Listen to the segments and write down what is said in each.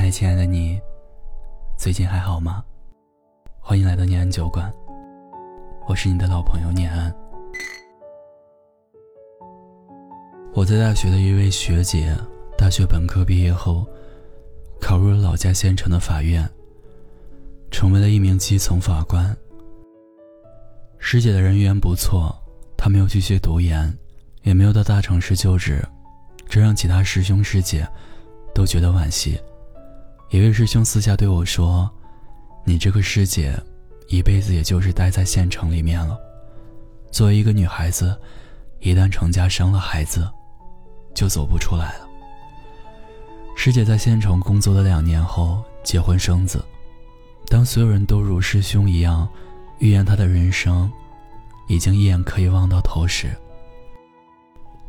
嗨，亲爱的你，最近还好吗？欢迎来到念安酒馆，我是你的老朋友念安。我在大学的一位学姐，大学本科毕业后，考入了老家县城的法院，成为了一名基层法官。师姐的人缘不错，她没有继续读研，也没有到大城市就职，这让其他师兄师姐都觉得惋惜。一位师兄私下对我说：“你这个师姐，一辈子也就是待在县城里面了。作为一个女孩子，一旦成家生了孩子。”就走不出来了。师姐在县城工作了两年后结婚生子，当所有人都如师兄一样预言她的人生已经一眼可以望到头时，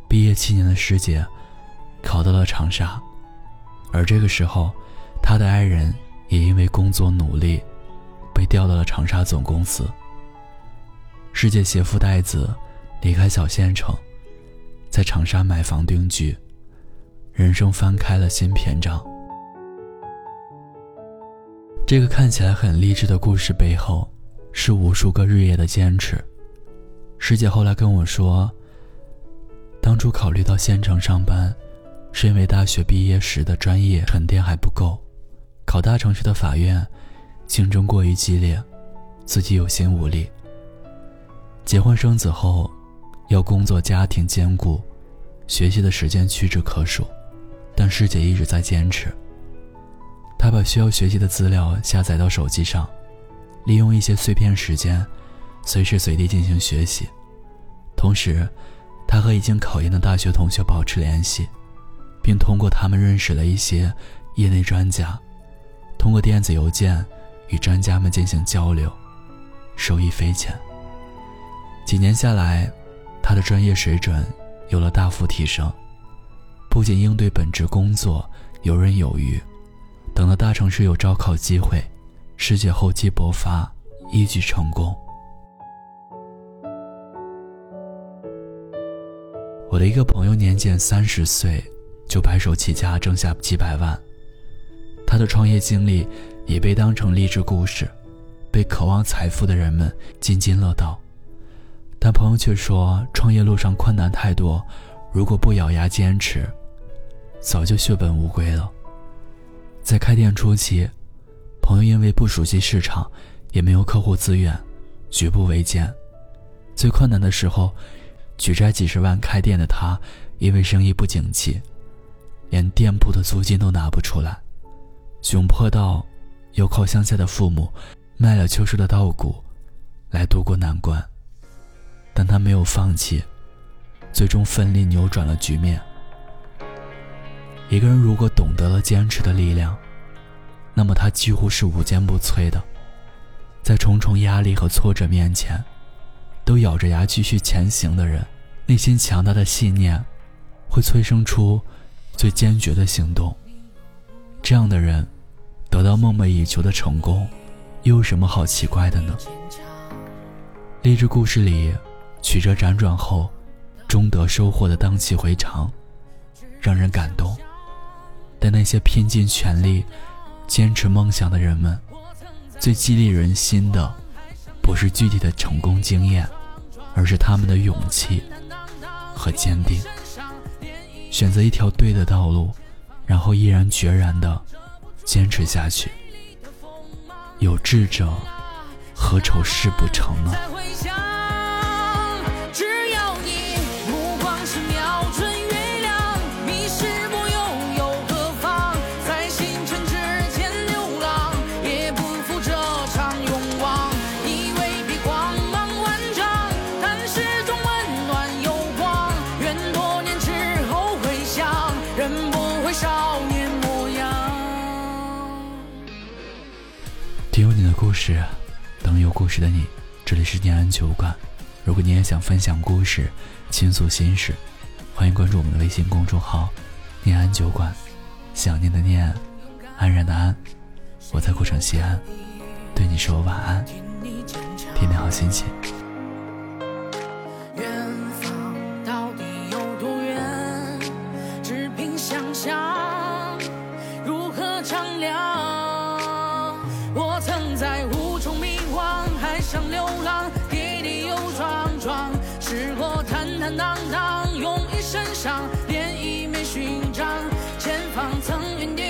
毕业七年的师姐考到了长沙，而这个时候，他的爱人也因为工作努力被调到了长沙总公司。师姐携夫带子离开小县城。在长沙买房定居，人生翻开了新篇章。这个看起来很励志的故事背后，是无数个日夜的坚持。师姐后来跟我说，当初考虑到县城上班，是因为大学毕业时的专业沉淀还不够，考大城市的法院，竞争过于激烈，自己有心无力。结婚生子后。要工作家庭兼顾，学习的时间屈指可数，但师姐一直在坚持。她把需要学习的资料下载到手机上，利用一些碎片时间，随时随地进行学习。同时，她和已经考研的大学同学保持联系，并通过他们认识了一些业内专家，通过电子邮件与专家们进行交流，受益匪浅。几年下来。他的专业水准有了大幅提升，不仅应对本职工作游刃有余，等到大城市有招考机会，师姐厚积薄发，一举成功。我的一个朋友年仅三十岁就白手起家挣下几百万，的创业经历也被当成励志故事，被渴望财富的人们津津乐道。但朋友却说，创业路上困难太多，如果不咬牙坚持，早就血本无归了。在开店初期，朋友因为不熟悉市场，也没有客户资源，举步维艰。最困难的时候，举债几十万开店的他，因为生意不景气，连店铺的租金都拿不出来，窘迫到要靠乡下的父母卖了秋收的稻谷来渡过难关。但他没有放弃，最终奋力扭转了局面。一个人如果懂得了坚持的力量，那么他几乎是无坚不摧的，在重重压力和挫折面前，都咬着牙继续前行的人，内心强大的信念，会催生出最坚决的行动。这样的人，得到梦寐以求的成功，又有什么好奇怪的呢？励志故事里。曲折辗转后，终得收获的荡气回肠，让人感动。但那些拼尽全力、坚持梦想的人们，最激励人心的，不是具体的成功经验，而是他们的勇气和坚定。选择一条对的道路，然后毅然决然的坚持下去。有志者，何愁事不成呢？故事，等有故事的你。这里是念安酒馆。如果你也想分享故事、倾诉心事，欢迎关注我们的微信公众号“念安酒馆”。想念的念，安然的安，我在古城西安，对你说晚安，天天好心情。上流浪，跌跌又撞撞，试过坦坦荡荡，用一身伤，连一枚勋章，前方曾云叠。